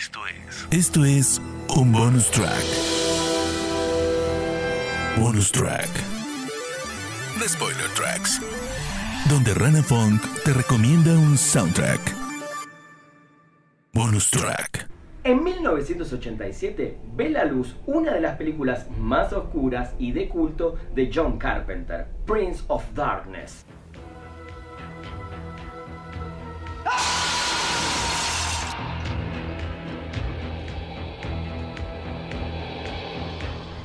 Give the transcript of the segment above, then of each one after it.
Esto es. Esto es un bonus track. Bonus track. The Spoiler Tracks. Donde Rana Funk te recomienda un soundtrack. Bonus track. En 1987 ve la luz una de las películas más oscuras y de culto de John Carpenter, Prince of Darkness.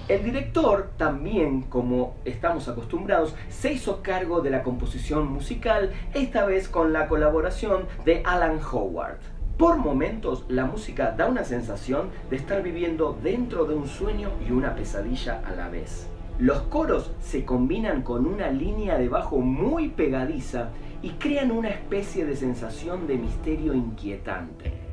El director también, como estamos acostumbrados, se hizo cargo de la composición musical, esta vez con la colaboración de Alan Howard. Por momentos la música da una sensación de estar viviendo dentro de un sueño y una pesadilla a la vez. Los coros se combinan con una línea de bajo muy pegadiza y crean una especie de sensación de misterio inquietante.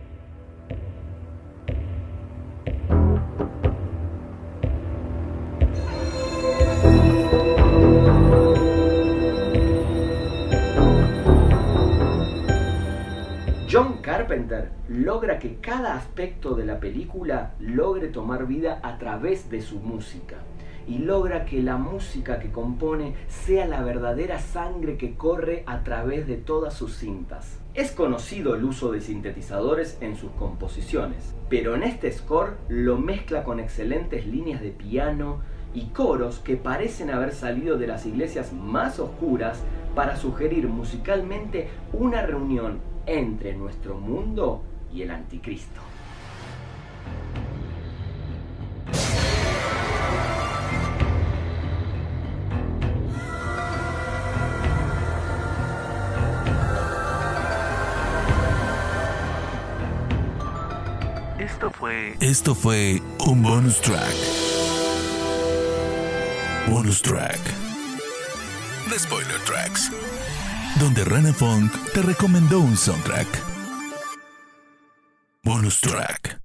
John Carpenter logra que cada aspecto de la película logre tomar vida a través de su música y logra que la música que compone sea la verdadera sangre que corre a través de todas sus cintas. Es conocido el uso de sintetizadores en sus composiciones, pero en este score lo mezcla con excelentes líneas de piano y coros que parecen haber salido de las iglesias más oscuras para sugerir musicalmente una reunión entre nuestro mundo y el anticristo. Esto fue. Esto fue un bonus track. Bonus track. The Spoiler Tracks. Donde Rana Funk te recomendó un soundtrack. Bonus track.